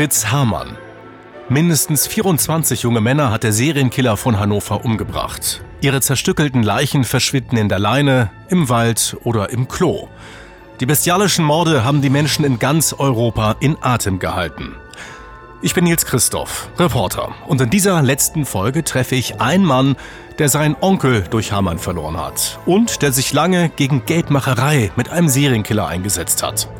Fritz Hamann. Mindestens 24 junge Männer hat der Serienkiller von Hannover umgebracht. Ihre zerstückelten Leichen verschwinden in der Leine, im Wald oder im Klo. Die bestialischen Morde haben die Menschen in ganz Europa in Atem gehalten. Ich bin Nils Christoph, Reporter, und in dieser letzten Folge treffe ich einen Mann, der seinen Onkel durch Hamann verloren hat und der sich lange gegen Geldmacherei mit einem Serienkiller eingesetzt hat.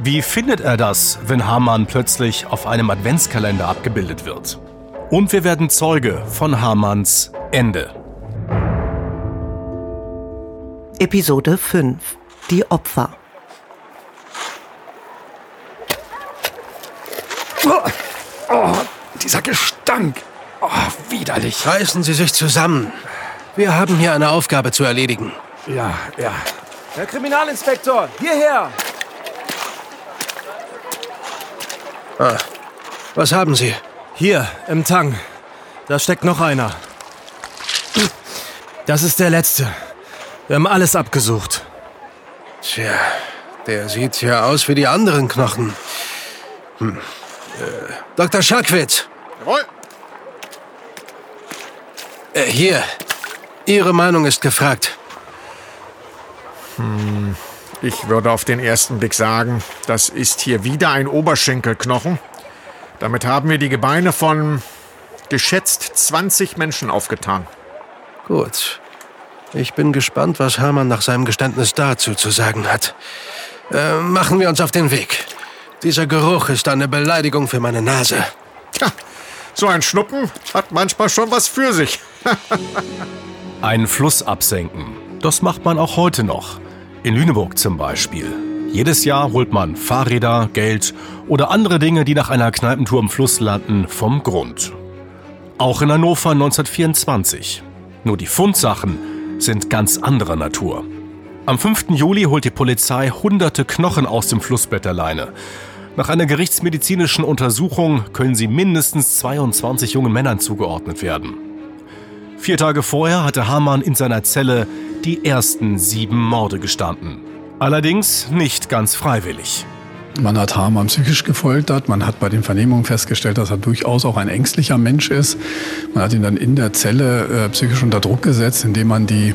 Wie findet er das, wenn Hamann plötzlich auf einem Adventskalender abgebildet wird? Und wir werden Zeuge von Hamanns Ende. Episode 5 Die Opfer Oh, oh, dieser Gestank. Oh, widerlich. Reißen Sie sich zusammen. Wir haben hier eine Aufgabe zu erledigen. Ja, ja. Herr Kriminalinspektor, hierher! Ah, was haben Sie? Hier, im Tang. Da steckt noch einer. Das ist der letzte. Wir haben alles abgesucht. Tja, der sieht ja aus wie die anderen Knochen. Hm. Äh, Dr. Schackwitz. Jawohl. Äh, hier. Ihre Meinung ist gefragt. Hm, ich würde auf den ersten Blick sagen, das ist hier wieder ein Oberschenkelknochen. Damit haben wir die Gebeine von geschätzt 20 Menschen aufgetan. Gut. Ich bin gespannt, was Hermann nach seinem Geständnis dazu zu sagen hat. Äh, machen wir uns auf den Weg. Dieser Geruch ist eine Beleidigung für meine Nase. Tja, so ein Schnuppen hat manchmal schon was für sich. Ein Fluss absenken. Das macht man auch heute noch. In Lüneburg zum Beispiel. Jedes Jahr holt man Fahrräder, Geld oder andere Dinge, die nach einer Kneipentour im Fluss landen, vom Grund. Auch in Hannover 1924. Nur die Fundsachen sind ganz anderer Natur. Am 5. Juli holt die Polizei hunderte Knochen aus dem Flussbett der Leine. Nach einer gerichtsmedizinischen Untersuchung können sie mindestens 22 jungen Männern zugeordnet werden. Vier Tage vorher hatte Hamann in seiner Zelle die ersten sieben Morde gestanden. Allerdings nicht ganz freiwillig. Man hat Hamann psychisch gefoltert. Man hat bei den Vernehmungen festgestellt, dass er durchaus auch ein ängstlicher Mensch ist. Man hat ihn dann in der Zelle äh, psychisch unter Druck gesetzt, indem man die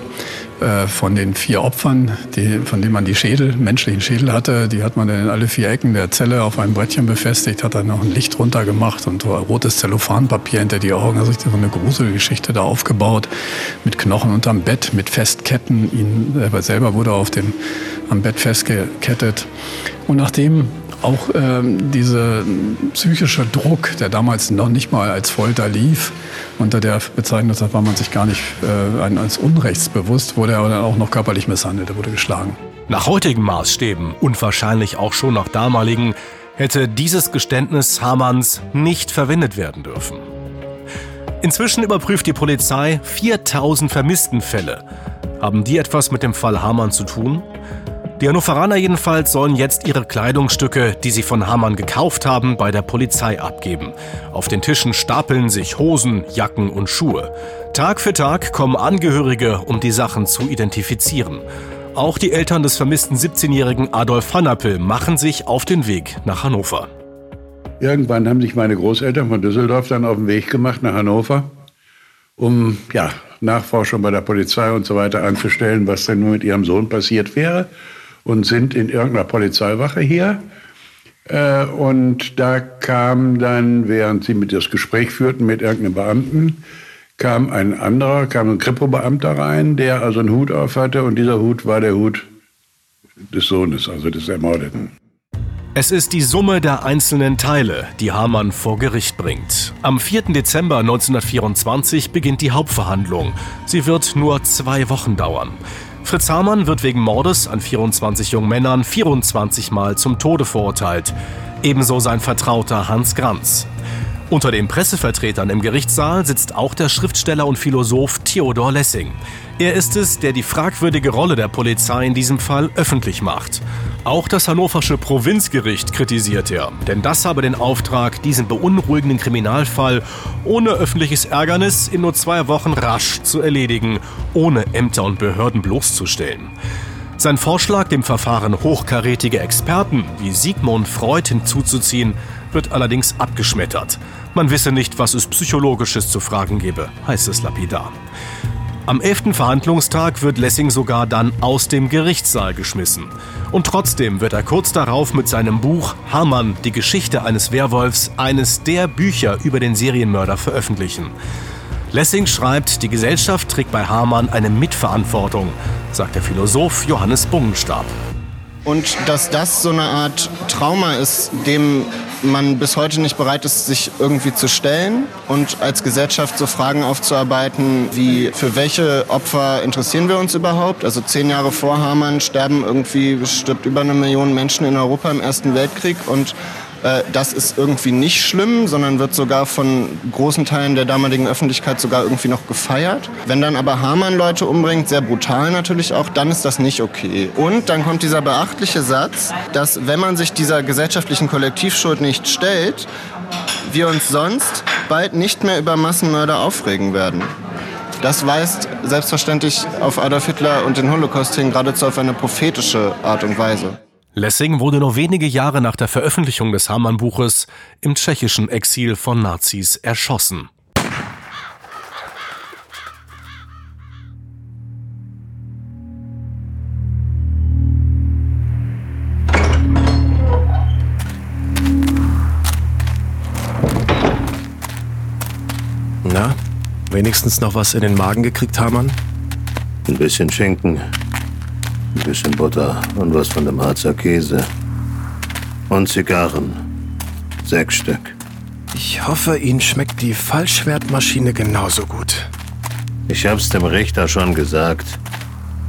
äh, von den vier Opfern, die, von denen man die Schädel, menschlichen Schädel hatte, die hat man dann in alle vier Ecken der Zelle auf einem Brettchen befestigt, hat dann noch ein Licht runtergemacht und so rotes Zellophanpapier hinter die Augen. Also so eine Gruselgeschichte da aufgebaut mit Knochen unterm Bett, mit Festketten. Ihn selber, selber wurde auf dem, am Bett festgekettet. Und nachdem auch ähm, dieser psychische Druck, der damals noch nicht mal als Folter lief, unter der Bezeichnung war man sich gar nicht äh, als unrechtsbewusst, wurde er dann auch noch körperlich misshandelt, er wurde geschlagen. Nach heutigen Maßstäben und wahrscheinlich auch schon nach damaligen hätte dieses Geständnis Hamanns nicht verwendet werden dürfen. Inzwischen überprüft die Polizei 4000 Vermisstenfälle. Haben die etwas mit dem Fall Hamann zu tun? Die Hannoveraner jedenfalls sollen jetzt ihre Kleidungsstücke, die sie von Hamann gekauft haben, bei der Polizei abgeben. Auf den Tischen stapeln sich Hosen, Jacken und Schuhe. Tag für Tag kommen Angehörige, um die Sachen zu identifizieren. Auch die Eltern des vermissten 17-jährigen Adolf Hannappel machen sich auf den Weg nach Hannover. Irgendwann haben sich meine Großeltern von Düsseldorf dann auf den Weg gemacht nach Hannover, um ja, Nachforschung bei der Polizei und so weiter anzustellen, was denn nun mit ihrem Sohn passiert wäre und sind in irgendeiner Polizeiwache hier. Äh, und da kam dann, während sie mit das Gespräch führten mit irgendeinem Beamten, kam ein anderer, kam ein Kripo-Beamter rein, der also einen Hut auf hatte und dieser Hut war der Hut des Sohnes, also des Ermordeten. Es ist die Summe der einzelnen Teile, die Hamann vor Gericht bringt. Am 4. Dezember 1924 beginnt die Hauptverhandlung. Sie wird nur zwei Wochen dauern. Fritz Hamann wird wegen Mordes an 24 jungen Männern 24 Mal zum Tode verurteilt. Ebenso sein Vertrauter Hans Granz. Unter den Pressevertretern im Gerichtssaal sitzt auch der Schriftsteller und Philosoph Theodor Lessing. Er ist es, der die fragwürdige Rolle der Polizei in diesem Fall öffentlich macht. Auch das hannoversche Provinzgericht kritisiert er, denn das habe den Auftrag, diesen beunruhigenden Kriminalfall ohne öffentliches Ärgernis in nur zwei Wochen rasch zu erledigen, ohne Ämter und Behörden bloßzustellen. Sein Vorschlag, dem Verfahren hochkarätige Experten wie Sigmund Freud hinzuzuziehen, wird allerdings abgeschmettert. Man wisse nicht, was es psychologisches zu fragen gebe, heißt es lapidar. Am elften Verhandlungstag wird Lessing sogar dann aus dem Gerichtssaal geschmissen. Und trotzdem wird er kurz darauf mit seinem Buch Hamann, die Geschichte eines Werwolfs, eines der Bücher über den Serienmörder veröffentlichen. Lessing schreibt, die Gesellschaft trägt bei Hamann eine Mitverantwortung, sagt der Philosoph Johannes Bungenstab. Und dass das so eine Art Trauma ist, dem man bis heute nicht bereit ist, sich irgendwie zu stellen und als Gesellschaft so Fragen aufzuarbeiten, wie für welche Opfer interessieren wir uns überhaupt? Also zehn Jahre vor Hamann sterben irgendwie, stirbt über eine Million Menschen in Europa im Ersten Weltkrieg und äh, das ist irgendwie nicht schlimm, sondern wird sogar von großen Teilen der damaligen Öffentlichkeit sogar irgendwie noch gefeiert. Wenn dann aber Hamann Leute umbringt, sehr brutal natürlich auch, dann ist das nicht okay. Und dann kommt dieser beachtliche Satz, dass wenn man sich dieser gesellschaftlichen Kollektivschuld nicht stellt, wir uns sonst bald nicht mehr über Massenmörder aufregen werden. Das weist selbstverständlich auf Adolf Hitler und den Holocaust hin, geradezu auf eine prophetische Art und Weise. Lessing wurde nur wenige Jahre nach der Veröffentlichung des Hamann-Buches im tschechischen Exil von Nazis erschossen. Na, wenigstens noch was in den Magen gekriegt, Hamann? Ein bisschen Schinken, ein bisschen Butter und was von dem Harzer Käse. Und Zigarren. Sechs Stück. Ich hoffe, Ihnen schmeckt die Fallschwertmaschine genauso gut. Ich hab's dem Richter schon gesagt.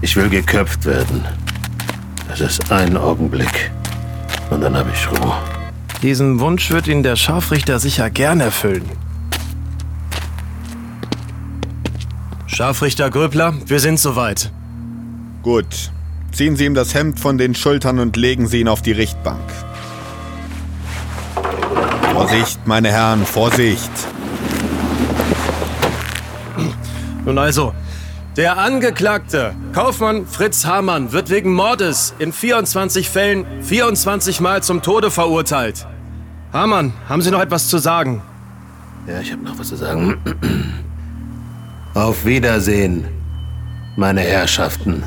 Ich will geköpft werden. Es ist ein Augenblick. Und dann hab ich Ruhe. Diesen Wunsch wird Ihnen der Scharfrichter sicher gern erfüllen. Scharfrichter Gröbler, wir sind soweit. Gut. Ziehen Sie ihm das Hemd von den Schultern und legen Sie ihn auf die Richtbank. Vorsicht, meine Herren, Vorsicht. Nun also, der Angeklagte, Kaufmann Fritz Hamann, wird wegen Mordes in 24 Fällen 24 Mal zum Tode verurteilt. Hamann, haben Sie noch etwas zu sagen? Ja, ich habe noch was zu sagen. Auf Wiedersehen, meine Herrschaften.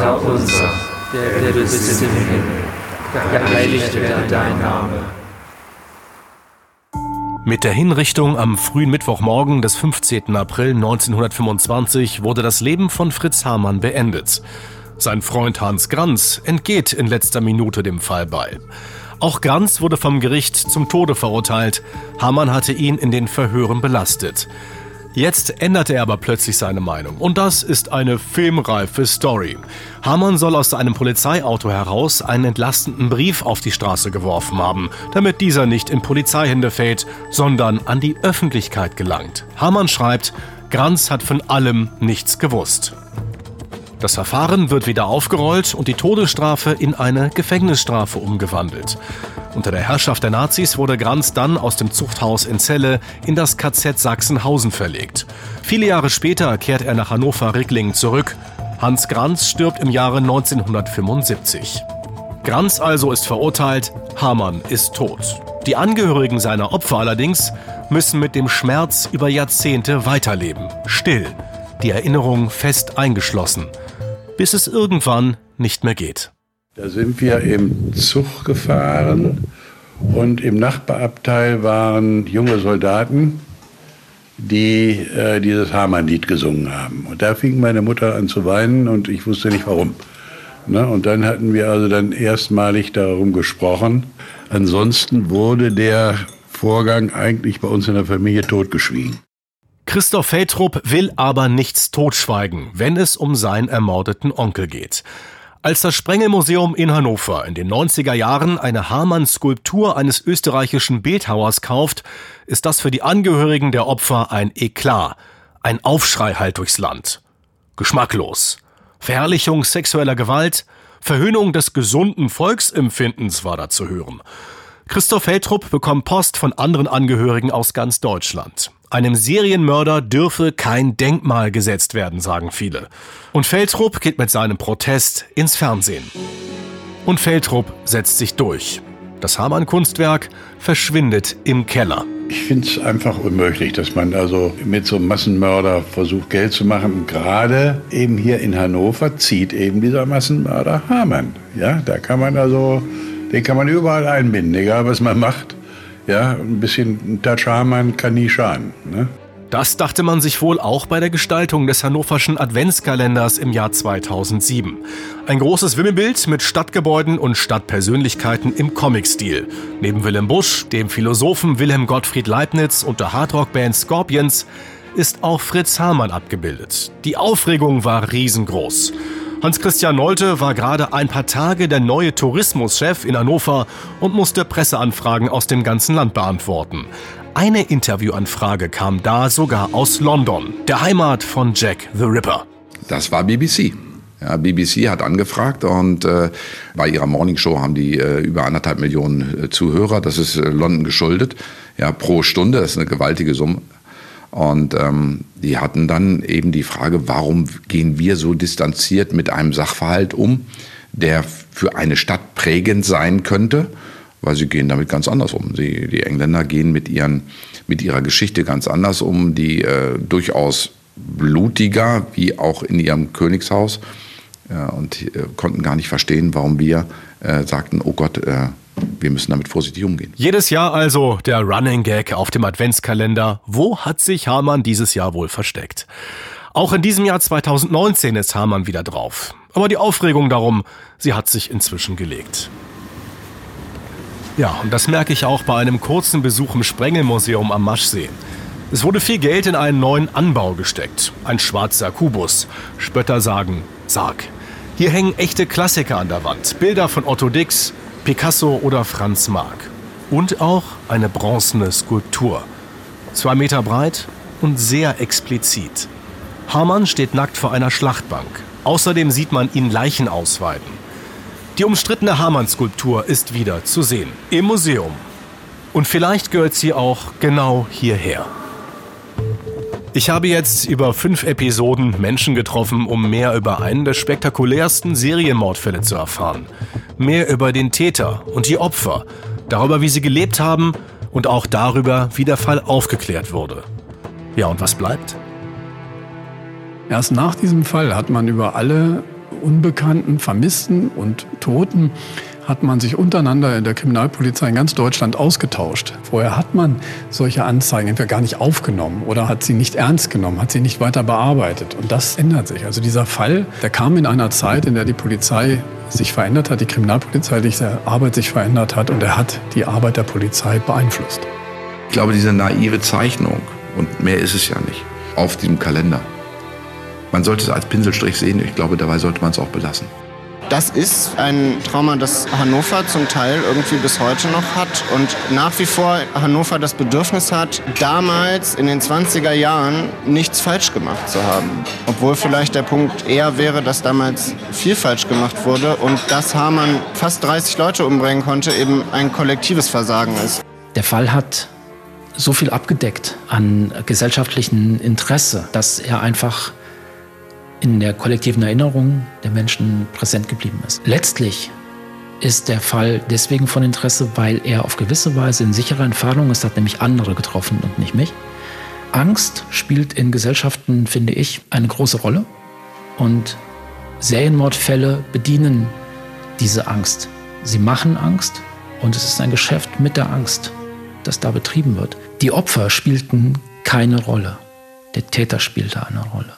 Vater unser, der, der du bist im Himmel, geheiligt werde dein Name. Mit der Hinrichtung am frühen Mittwochmorgen des 15. April 1925 wurde das Leben von Fritz Hamann beendet. Sein Freund Hans Granz entgeht in letzter Minute dem Fall bei. Auch Granz wurde vom Gericht zum Tode verurteilt. Hamann hatte ihn in den Verhören belastet. Jetzt änderte er aber plötzlich seine Meinung. Und das ist eine filmreife Story. Hamann soll aus einem Polizeiauto heraus einen entlastenden Brief auf die Straße geworfen haben, damit dieser nicht in Polizeihände fällt, sondern an die Öffentlichkeit gelangt. Hamann schreibt, Granz hat von allem nichts gewusst. Das Verfahren wird wieder aufgerollt und die Todesstrafe in eine Gefängnisstrafe umgewandelt. Unter der Herrschaft der Nazis wurde Granz dann aus dem Zuchthaus in Celle in das KZ Sachsenhausen verlegt. Viele Jahre später kehrt er nach Hannover-Ricklingen zurück. Hans Granz stirbt im Jahre 1975. Granz also ist verurteilt, Hamann ist tot. Die Angehörigen seiner Opfer allerdings müssen mit dem Schmerz über Jahrzehnte weiterleben. Still, die Erinnerung fest eingeschlossen, bis es irgendwann nicht mehr geht. Da sind wir im Zug gefahren und im Nachbarabteil waren junge Soldaten, die äh, dieses Hamann-Lied gesungen haben. Und da fing meine Mutter an zu weinen und ich wusste nicht warum. Ne? Und dann hatten wir also dann erstmalig darum gesprochen. Ansonsten wurde der Vorgang eigentlich bei uns in der Familie totgeschwiegen. Christoph Feldrup will aber nichts totschweigen, wenn es um seinen ermordeten Onkel geht. Als das Sprengelmuseum in Hannover in den 90er Jahren eine Hamann-Skulptur eines österreichischen Bildhauers kauft, ist das für die Angehörigen der Opfer ein Eklat, ein Aufschrei halt durchs Land. Geschmacklos. Verherrlichung sexueller Gewalt, Verhöhnung des gesunden Volksempfindens war da zu hören. Christoph Feldrup bekommt Post von anderen Angehörigen aus ganz Deutschland. Einem Serienmörder dürfe kein Denkmal gesetzt werden, sagen viele. Und Feldrup geht mit seinem Protest ins Fernsehen. Und Feldrup setzt sich durch. Das Hamann-Kunstwerk verschwindet im Keller. Ich finde es einfach unmöglich, dass man also mit so einem Massenmörder versucht, Geld zu machen. Gerade eben hier in Hannover zieht eben dieser Massenmörder Hamann. Ja, da kann man also, den kann man überall einbinden, egal was man macht. Ja, ein bisschen Touch Hamann kann nie schaden. Ne? Das dachte man sich wohl auch bei der Gestaltung des hannoverschen Adventskalenders im Jahr 2007. Ein großes Wimmelbild mit Stadtgebäuden und Stadtpersönlichkeiten im Comic-Stil. Neben Willem Busch, dem Philosophen Wilhelm Gottfried Leibniz und der Hardrock-Band Scorpions ist auch Fritz Hamann abgebildet. Die Aufregung war riesengroß. Hans-Christian Nolte war gerade ein paar Tage der neue Tourismuschef in Hannover und musste Presseanfragen aus dem ganzen Land beantworten. Eine Interviewanfrage kam da sogar aus London, der Heimat von Jack the Ripper. Das war BBC. Ja, BBC hat angefragt und äh, bei ihrer Morningshow haben die äh, über anderthalb Millionen äh, Zuhörer. Das ist äh, London geschuldet. Ja, pro Stunde, das ist eine gewaltige Summe. Und ähm, die hatten dann eben die Frage, warum gehen wir so distanziert mit einem Sachverhalt um, der für eine Stadt prägend sein könnte weil sie gehen damit ganz anders um. Sie, die Engländer gehen mit, ihren, mit ihrer Geschichte ganz anders um, die äh, durchaus blutiger, wie auch in ihrem Königshaus. Ja, und äh, konnten gar nicht verstehen, warum wir äh, sagten, oh Gott, äh, wir müssen damit vorsichtig umgehen. Jedes Jahr also der Running Gag auf dem Adventskalender. Wo hat sich Hamann dieses Jahr wohl versteckt? Auch in diesem Jahr 2019 ist Hamann wieder drauf. Aber die Aufregung darum, sie hat sich inzwischen gelegt. Ja, und das merke ich auch bei einem kurzen Besuch im Sprengelmuseum am Maschsee. Es wurde viel Geld in einen neuen Anbau gesteckt. Ein schwarzer Kubus. Spötter sagen Sarg. Hier hängen echte Klassiker an der Wand. Bilder von Otto Dix, Picasso oder Franz Marc. Und auch eine bronzene Skulptur. Zwei Meter breit und sehr explizit. Hamann steht nackt vor einer Schlachtbank. Außerdem sieht man ihn Leichen ausweiden. Die umstrittene Hamann-Skulptur ist wieder zu sehen im Museum. Und vielleicht gehört sie auch genau hierher. Ich habe jetzt über fünf Episoden Menschen getroffen, um mehr über einen der spektakulärsten Serienmordfälle zu erfahren. Mehr über den Täter und die Opfer, darüber, wie sie gelebt haben und auch darüber, wie der Fall aufgeklärt wurde. Ja, und was bleibt? Erst nach diesem Fall hat man über alle Unbekannten, Vermissten und Toten hat man sich untereinander in der Kriminalpolizei in ganz Deutschland ausgetauscht. Vorher hat man solche Anzeigen entweder gar nicht aufgenommen oder hat sie nicht ernst genommen, hat sie nicht weiter bearbeitet. Und das ändert sich. Also dieser Fall, der kam in einer Zeit, in der die Polizei sich verändert hat, die kriminalpolizeiliche Arbeit sich verändert hat und er hat die Arbeit der Polizei beeinflusst. Ich glaube, diese naive Zeichnung, und mehr ist es ja nicht, auf diesem Kalender, man sollte es als Pinselstrich sehen. Ich glaube, dabei sollte man es auch belassen. Das ist ein Trauma, das Hannover zum Teil irgendwie bis heute noch hat und nach wie vor Hannover das Bedürfnis hat, damals in den 20er Jahren nichts falsch gemacht zu haben. Obwohl vielleicht der Punkt eher wäre, dass damals viel falsch gemacht wurde und dass Hamann fast 30 Leute umbringen konnte, eben ein kollektives Versagen ist. Der Fall hat so viel abgedeckt an gesellschaftlichem Interesse, dass er einfach in der kollektiven Erinnerung der Menschen präsent geblieben ist. Letztlich ist der Fall deswegen von Interesse, weil er auf gewisse Weise in sicherer Entfernung ist, hat nämlich andere getroffen und nicht mich. Angst spielt in Gesellschaften, finde ich, eine große Rolle. Und Serienmordfälle bedienen diese Angst. Sie machen Angst und es ist ein Geschäft mit der Angst, das da betrieben wird. Die Opfer spielten keine Rolle. Der Täter spielte eine Rolle.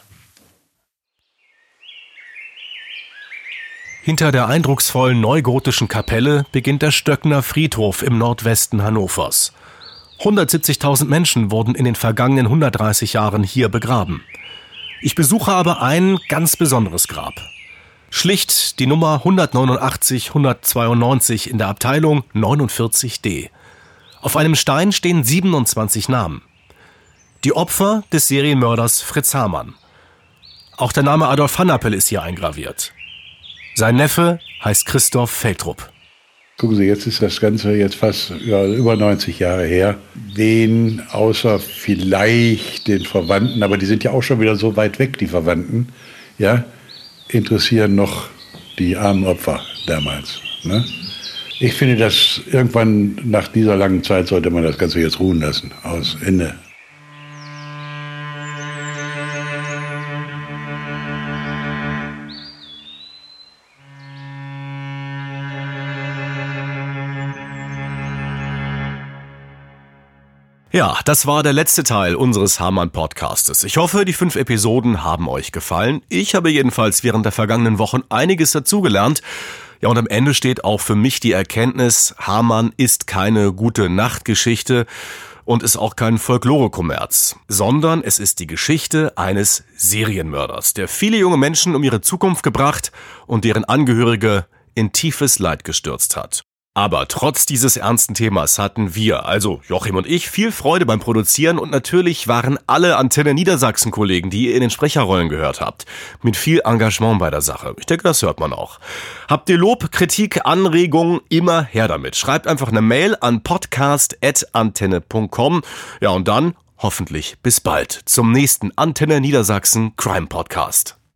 Hinter der eindrucksvollen neugotischen Kapelle beginnt der Stöckner Friedhof im Nordwesten Hannovers. 170.000 Menschen wurden in den vergangenen 130 Jahren hier begraben. Ich besuche aber ein ganz besonderes Grab. Schlicht die Nummer 189 192 in der Abteilung 49d. Auf einem Stein stehen 27 Namen. Die Opfer des Serienmörders Fritz Hamann. Auch der Name Adolf Hannappel ist hier eingraviert. Sein Neffe heißt Christoph Feldrup. Gucken Sie, jetzt ist das Ganze jetzt fast über 90 Jahre her. Wen außer vielleicht den Verwandten, aber die sind ja auch schon wieder so weit weg, die Verwandten, ja, interessieren noch die armen Opfer damals. Ne? Ich finde, dass irgendwann nach dieser langen Zeit sollte man das Ganze jetzt ruhen lassen. Aus Ende. Ja, das war der letzte Teil unseres Hamann Podcastes. Ich hoffe, die fünf Episoden haben euch gefallen. Ich habe jedenfalls während der vergangenen Wochen einiges dazugelernt. Ja, und am Ende steht auch für mich die Erkenntnis, Hamann ist keine gute Nachtgeschichte und ist auch kein Folklore-Kommerz, sondern es ist die Geschichte eines Serienmörders, der viele junge Menschen um ihre Zukunft gebracht und deren Angehörige in tiefes Leid gestürzt hat. Aber trotz dieses ernsten Themas hatten wir, also Joachim und ich, viel Freude beim Produzieren und natürlich waren alle Antenne Niedersachsen Kollegen, die ihr in den Sprecherrollen gehört habt, mit viel Engagement bei der Sache. Ich denke, das hört man auch. Habt ihr Lob, Kritik, Anregungen, immer her damit. Schreibt einfach eine Mail an podcast.antenne.com. Ja, und dann hoffentlich bis bald zum nächsten Antenne Niedersachsen Crime Podcast.